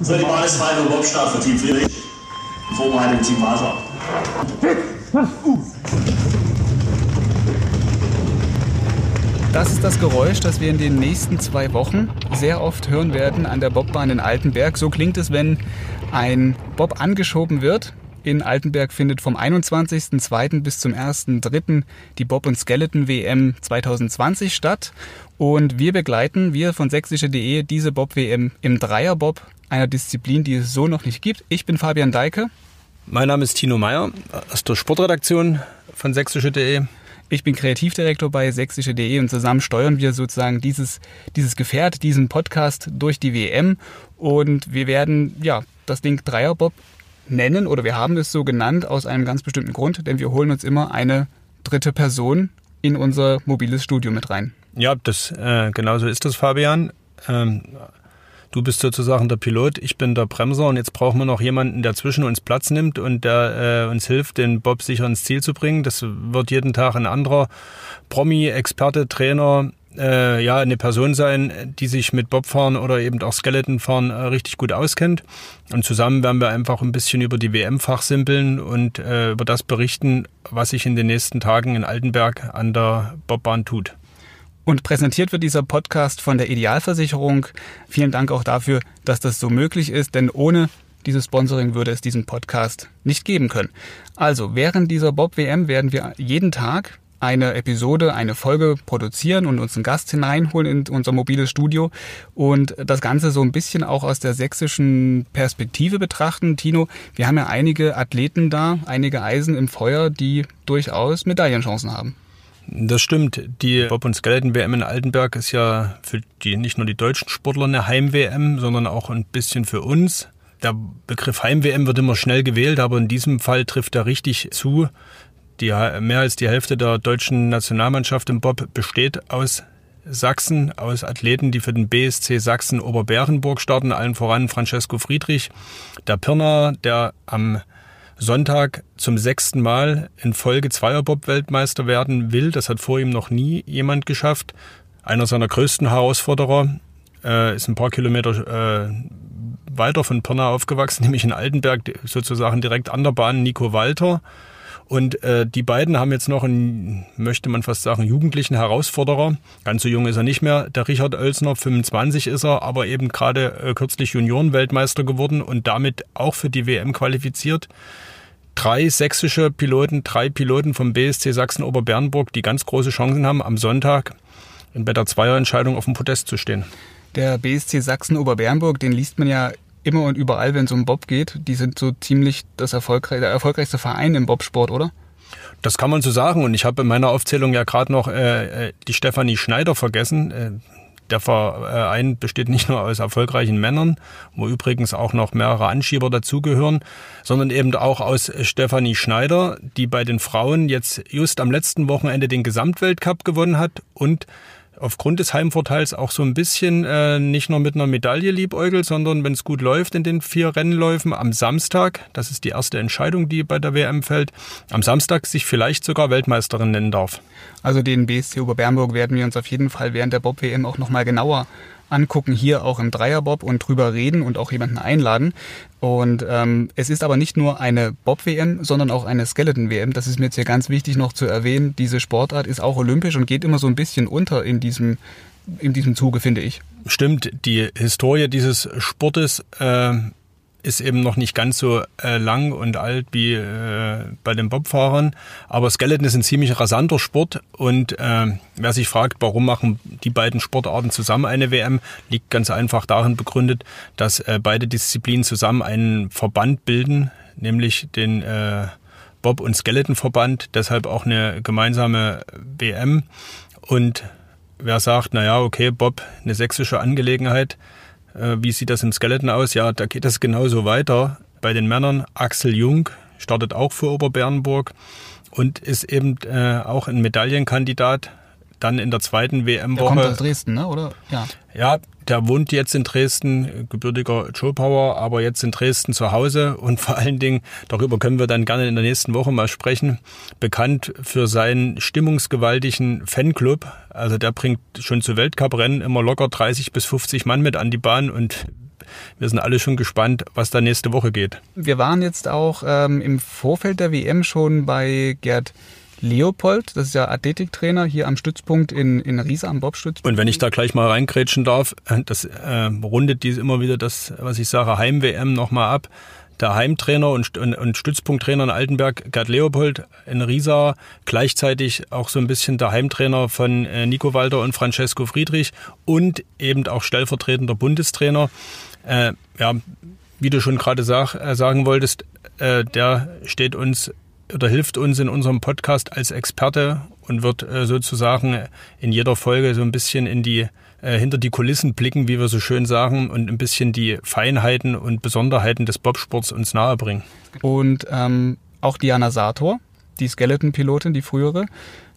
So, die Bahn ist frei Bobstart für Team Friedrich. Vorbereitet Team Basler. Das ist das Geräusch, das wir in den nächsten zwei Wochen sehr oft hören werden an der Bobbahn in Altenberg. So klingt es, wenn ein Bob angeschoben wird. In Altenberg findet vom 21.02. bis zum 1.03. die Bob- und Skeleton-WM 2020 statt. Und wir begleiten, wir von sächsische.de, diese Bob-WM im Dreierbob, einer Disziplin, die es so noch nicht gibt. Ich bin Fabian Deike. Mein Name ist Tino Meyer aus der Sportredaktion von sächsische.de. Ich bin Kreativdirektor bei sächsische.de und zusammen steuern wir sozusagen dieses, dieses Gefährt, diesen Podcast durch die WM. Und wir werden ja das Ding Dreierbob nennen oder wir haben es so genannt aus einem ganz bestimmten Grund, denn wir holen uns immer eine dritte Person in unser mobiles Studio mit rein. Ja, das äh, genau so ist das, Fabian. Ähm, du bist sozusagen der Pilot, ich bin der Bremser und jetzt brauchen wir noch jemanden, der zwischen uns Platz nimmt und der äh, uns hilft, den Bob sicher ins Ziel zu bringen. Das wird jeden Tag ein anderer Promi, Experte, Trainer, äh, ja, eine Person sein, die sich mit Bobfahren oder eben auch Skeletonfahren äh, richtig gut auskennt. Und zusammen werden wir einfach ein bisschen über die WM fachsimpeln und äh, über das berichten, was sich in den nächsten Tagen in Altenberg an der Bobbahn tut. Und präsentiert wird dieser Podcast von der Idealversicherung. Vielen Dank auch dafür, dass das so möglich ist, denn ohne dieses Sponsoring würde es diesen Podcast nicht geben können. Also, während dieser Bob WM werden wir jeden Tag eine Episode, eine Folge produzieren und uns einen Gast hineinholen in unser mobiles Studio und das Ganze so ein bisschen auch aus der sächsischen Perspektive betrachten. Tino, wir haben ja einige Athleten da, einige Eisen im Feuer, die durchaus Medaillenchancen haben. Das stimmt. Die Bob- und Skeleton-WM in Altenberg ist ja für die, nicht nur die deutschen Sportler eine Heim-WM, sondern auch ein bisschen für uns. Der Begriff Heim-WM wird immer schnell gewählt, aber in diesem Fall trifft er richtig zu. Die, mehr als die Hälfte der deutschen Nationalmannschaft im Bob besteht aus Sachsen, aus Athleten, die für den BSC Sachsen Oberbärenburg starten, allen voran Francesco Friedrich, der Pirner, der am Sonntag zum sechsten Mal in Folge Zweierbob-Weltmeister werden will. Das hat vor ihm noch nie jemand geschafft. Einer seiner größten Herausforderer äh, ist ein paar Kilometer äh, weiter von Pirna aufgewachsen, nämlich in Altenberg, sozusagen direkt an der Bahn, Nico Walter. Und äh, die beiden haben jetzt noch einen, möchte man fast sagen, jugendlichen Herausforderer. Ganz so jung ist er nicht mehr. Der Richard Oelsner, 25 ist er, aber eben gerade äh, kürzlich Juniorenweltmeister geworden und damit auch für die WM qualifiziert. Drei sächsische Piloten, drei Piloten vom BSC Sachsen-Oberbernburg, die ganz große Chancen haben, am Sonntag in der Zweierentscheidung auf dem Podest zu stehen. Der BSC Sachsen-Oberbernburg, den liest man ja immer und überall, wenn es um Bob geht. Die sind so ziemlich das erfolgreich, der erfolgreichste Verein im Bobsport, oder? Das kann man so sagen. Und ich habe in meiner Aufzählung ja gerade noch äh, die Stefanie Schneider vergessen. Äh, der Verein besteht nicht nur aus erfolgreichen Männern, wo übrigens auch noch mehrere Anschieber dazugehören, sondern eben auch aus Stefanie Schneider, die bei den Frauen jetzt just am letzten Wochenende den Gesamtweltcup gewonnen hat und aufgrund des Heimvorteils auch so ein bisschen äh, nicht nur mit einer Medaille liebäugelt, sondern wenn es gut läuft in den vier Rennläufen am Samstag, das ist die erste Entscheidung, die bei der WM fällt, am Samstag sich vielleicht sogar Weltmeisterin nennen darf. Also den BSC Oberbernburg werden wir uns auf jeden Fall während der Bob-WM auch nochmal genauer angucken, hier auch im Dreierbob und drüber reden und auch jemanden einladen. Und ähm, es ist aber nicht nur eine Bob-WM, sondern auch eine Skeleton-WM. Das ist mir jetzt hier ganz wichtig noch zu erwähnen. Diese Sportart ist auch olympisch und geht immer so ein bisschen unter in diesem, in diesem Zuge, finde ich. Stimmt, die Historie dieses Sportes äh, ist eben noch nicht ganz so äh, lang und alt wie äh, bei den Bobfahrern. Aber Skeleton ist ein ziemlich rasanter Sport und äh, wer sich fragt, warum machen die beiden Sportarten zusammen eine WM, liegt ganz einfach darin begründet, dass äh, beide Disziplinen zusammen einen Verband bilden, nämlich den äh, Bob- und Skeleton-Verband, deshalb auch eine gemeinsame WM. Und wer sagt, na ja, okay, Bob, eine sächsische Angelegenheit, wie sieht das im Skeleton aus? Ja, da geht es genauso weiter. Bei den Männern Axel Jung startet auch für Oberbernburg und ist eben äh, auch ein Medaillenkandidat. Dann in der zweiten WM-Woche. Kommt aus Dresden, ne? oder? Ja. Ja, der wohnt jetzt in Dresden, gebürtiger Joe Power, aber jetzt in Dresden zu Hause und vor allen Dingen, darüber können wir dann gerne in der nächsten Woche mal sprechen, bekannt für seinen stimmungsgewaltigen Fanclub. Also der bringt schon zu Weltcuprennen immer locker 30 bis 50 Mann mit an die Bahn und wir sind alle schon gespannt, was da nächste Woche geht. Wir waren jetzt auch ähm, im Vorfeld der WM schon bei Gerd Leopold, das ist ja Athletiktrainer hier am Stützpunkt in, in Riesa am Bobstützpunkt. Und wenn ich da gleich mal reingrätschen darf, das äh, rundet dies immer wieder das, was ich sage, Heim-WM nochmal ab. Der Heimtrainer und, und, und Stützpunkttrainer in Altenberg, Gerd Leopold in Riesa, gleichzeitig auch so ein bisschen der Heimtrainer von äh, Nico Walter und Francesco Friedrich und eben auch stellvertretender Bundestrainer. Äh, ja, wie du schon gerade sag, äh, sagen wolltest, äh, der steht uns oder hilft uns in unserem Podcast als Experte und wird äh, sozusagen in jeder Folge so ein bisschen in die äh, hinter die Kulissen blicken, wie wir so schön sagen, und ein bisschen die Feinheiten und Besonderheiten des Bobsports uns nahebringen. Und ähm, auch Diana Sator, die Skeleton-Pilotin, die frühere,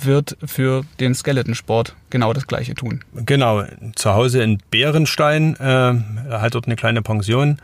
wird für den Skeletonsport genau das Gleiche tun. Genau, zu Hause in Bärenstein, äh, hat dort eine kleine Pension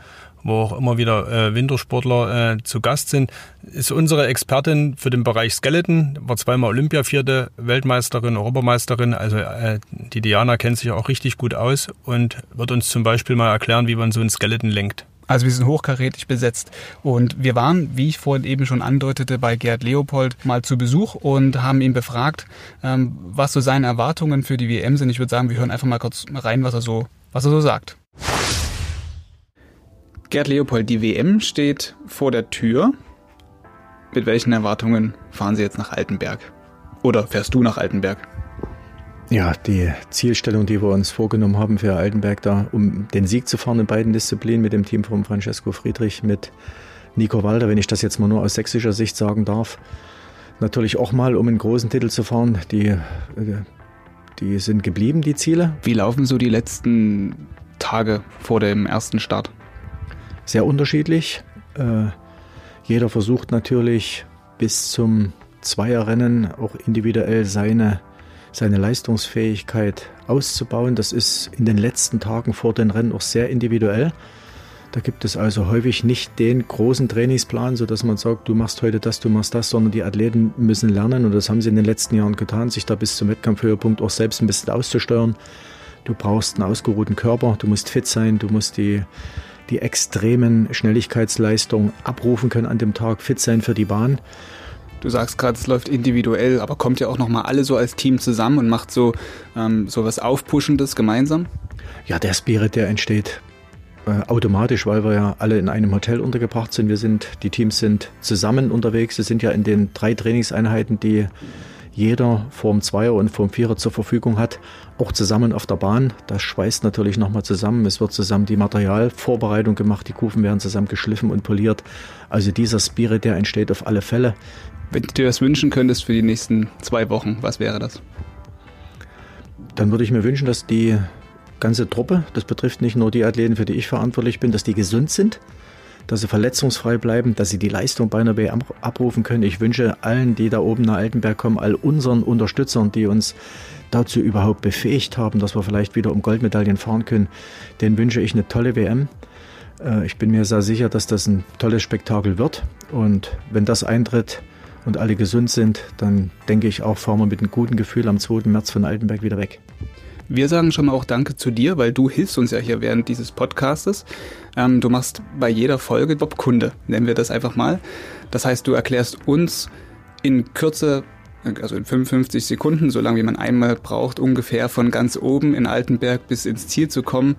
wo auch immer wieder äh, Wintersportler äh, zu Gast sind, ist unsere Expertin für den Bereich Skeleton, war zweimal Olympiavierte, Weltmeisterin, Europameisterin. Also äh, die Diana kennt sich auch richtig gut aus und wird uns zum Beispiel mal erklären, wie man so ein Skeleton lenkt. Also wir sind hochkarätig besetzt. Und wir waren, wie ich vorhin eben schon andeutete, bei Gerd Leopold mal zu Besuch und haben ihn befragt, ähm, was so seine Erwartungen für die WM sind. Ich würde sagen, wir hören einfach mal kurz rein, was er so, was er so sagt. Gerd Leopold, die WM steht vor der Tür. Mit welchen Erwartungen fahren Sie jetzt nach Altenberg? Oder fährst du nach Altenberg? Ja, die Zielstellung, die wir uns vorgenommen haben für Altenberg da, um den Sieg zu fahren in beiden Disziplinen mit dem Team von Francesco Friedrich, mit Nico Walder, wenn ich das jetzt mal nur aus sächsischer Sicht sagen darf. Natürlich auch mal, um einen großen Titel zu fahren. Die, äh, die sind geblieben, die Ziele. Wie laufen so die letzten Tage vor dem ersten Start? sehr unterschiedlich. Äh, jeder versucht natürlich bis zum Zweierrennen auch individuell seine, seine Leistungsfähigkeit auszubauen. Das ist in den letzten Tagen vor den Rennen auch sehr individuell. Da gibt es also häufig nicht den großen Trainingsplan, so dass man sagt, du machst heute das, du machst das, sondern die Athleten müssen lernen und das haben sie in den letzten Jahren getan, sich da bis zum Wettkampfhöhepunkt auch selbst ein bisschen auszusteuern. Du brauchst einen ausgeruhten Körper, du musst fit sein, du musst die die extremen Schnelligkeitsleistungen abrufen können an dem Tag, fit sein für die Bahn. Du sagst gerade, es läuft individuell, aber kommt ja auch nochmal alle so als Team zusammen und macht so, ähm, so was Aufpuschendes gemeinsam? Ja, der Spirit, der entsteht äh, automatisch, weil wir ja alle in einem Hotel untergebracht sind. Wir sind, die Teams sind zusammen unterwegs. Wir sind ja in den drei Trainingseinheiten, die jeder Form Zweier und Form Vierer zur Verfügung hat, auch zusammen auf der Bahn. Das schweißt natürlich nochmal zusammen. Es wird zusammen die Materialvorbereitung gemacht, die Kufen werden zusammen geschliffen und poliert. Also dieser Spirit, der entsteht auf alle Fälle. Wenn du dir das wünschen könntest für die nächsten zwei Wochen, was wäre das? Dann würde ich mir wünschen, dass die ganze Truppe, das betrifft nicht nur die Athleten, für die ich verantwortlich bin, dass die gesund sind, dass sie verletzungsfrei bleiben, dass sie die Leistung bei einer WM abrufen können. Ich wünsche allen, die da oben nach Altenberg kommen, all unseren Unterstützern, die uns dazu überhaupt befähigt haben, dass wir vielleicht wieder um Goldmedaillen fahren können, denen wünsche ich eine tolle WM. Äh, ich bin mir sehr sicher, dass das ein tolles Spektakel wird. Und wenn das eintritt und alle gesund sind, dann denke ich auch, fahren wir mit einem guten Gefühl am 2. März von Altenberg wieder weg. Wir sagen schon mal auch Danke zu dir, weil du hilfst uns ja hier während dieses Podcastes. Ähm, du machst bei jeder Folge Bob-Kunde, nennen wir das einfach mal. Das heißt, du erklärst uns in Kürze, also in 55 Sekunden, so lange wie man einmal braucht, ungefähr von ganz oben in Altenberg bis ins Ziel zu kommen,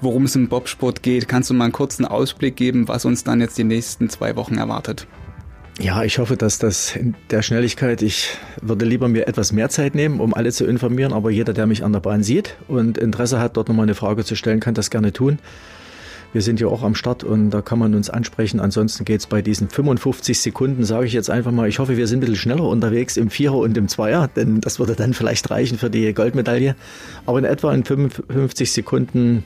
worum es im Bobsport geht. Kannst du mal einen kurzen Ausblick geben, was uns dann jetzt die nächsten zwei Wochen erwartet? Ja, ich hoffe, dass das in der Schnelligkeit, ich würde lieber mir etwas mehr Zeit nehmen, um alle zu informieren, aber jeder, der mich an der Bahn sieht und Interesse hat, dort nochmal eine Frage zu stellen, kann das gerne tun. Wir sind ja auch am Start und da kann man uns ansprechen. Ansonsten geht es bei diesen 55 Sekunden, sage ich jetzt einfach mal, ich hoffe, wir sind ein bisschen schneller unterwegs im Vierer und im Zweier, denn das würde dann vielleicht reichen für die Goldmedaille. Aber in etwa in 55 Sekunden,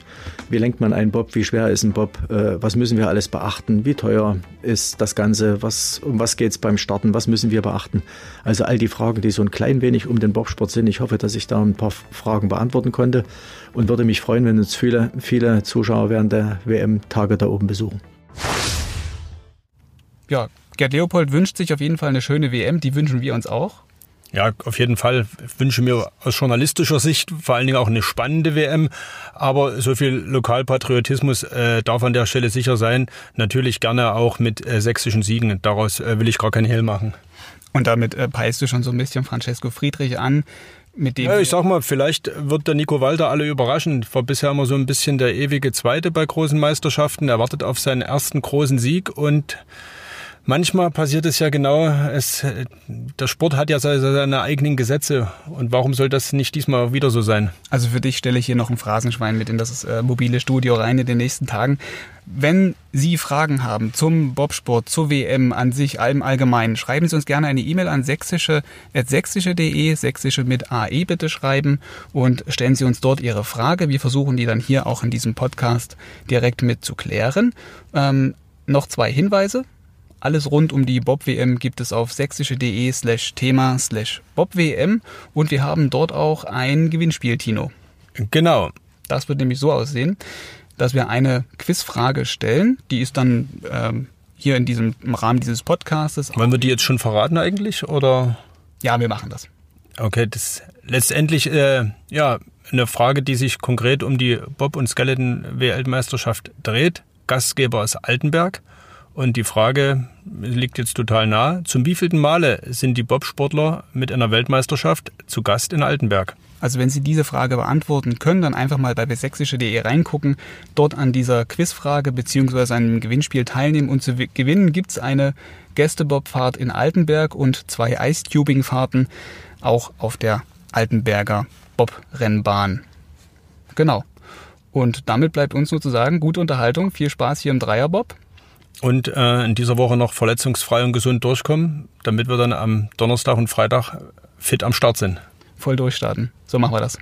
wie lenkt man einen Bob, wie schwer ist ein Bob, äh, was müssen wir alles beachten, wie teuer ist das Ganze, was, um was geht es beim Starten, was müssen wir beachten. Also all die Fragen, die so ein klein wenig um den Bobsport sind. Ich hoffe, dass ich da ein paar Fragen beantworten konnte und würde mich freuen, wenn uns viele, viele Zuschauer während der WM-Tage da oben besuchen. Ja, Gerd Leopold wünscht sich auf jeden Fall eine schöne WM, die wünschen wir uns auch. Ja, auf jeden Fall. Ich wünsche mir aus journalistischer Sicht vor allen Dingen auch eine spannende WM. Aber so viel Lokalpatriotismus äh, darf an der Stelle sicher sein. Natürlich gerne auch mit äh, sächsischen Siegen. Daraus äh, will ich gar keinen Hehl machen. Und damit äh, peilst du schon so ein bisschen Francesco Friedrich an. Mit dem ja, ich sag mal, vielleicht wird der Nico Walter alle überraschen. War bisher immer so ein bisschen der ewige Zweite bei großen Meisterschaften. Er wartet auf seinen ersten großen Sieg und manchmal passiert es ja genau, es, der Sport hat ja seine eigenen Gesetze und warum soll das nicht diesmal wieder so sein? Also für dich stelle ich hier noch ein Phrasenschwein mit in das äh, mobile Studio rein in den nächsten Tagen. Wenn Sie Fragen haben zum Bobsport, zur WM an sich, allem allgemein, schreiben Sie uns gerne eine E-Mail an sächsische, sächsische.de, sächsische mit AE bitte schreiben und stellen Sie uns dort Ihre Frage. Wir versuchen die dann hier auch in diesem Podcast direkt mit zu klären. Ähm, noch zwei Hinweise. Alles rund um die Bob-WM gibt es auf sächsische.de slash Thema slash Bob-WM und wir haben dort auch ein Gewinnspiel, Tino. Genau. Das wird nämlich so aussehen, dass wir eine Quizfrage stellen. Die ist dann ähm, hier in diesem im Rahmen dieses Podcastes. Wollen wir die jetzt schon verraten eigentlich oder? Ja, wir machen das. Okay, das letztendlich äh, ja eine Frage, die sich konkret um die Bob- und Skeleton-Weltmeisterschaft dreht. Gastgeber ist Altenberg. Und die Frage liegt jetzt total nah. Zum wievielten Male sind die Bobsportler mit einer Weltmeisterschaft zu Gast in Altenberg? Also wenn Sie diese Frage beantworten können, dann einfach mal bei sächsische.de reingucken, dort an dieser Quizfrage bzw. einem Gewinnspiel teilnehmen und zu gewinnen gibt es eine Gästebobfahrt in Altenberg und zwei Ice-Tubing-Fahrten auch auf der Altenberger Bobrennbahn. Genau. Und damit bleibt uns sozusagen gute Unterhaltung, viel Spaß hier im Dreierbob und äh, in dieser Woche noch verletzungsfrei und gesund durchkommen, damit wir dann am Donnerstag und Freitag fit am Start sind. Voll durchstarten. So machen wir das.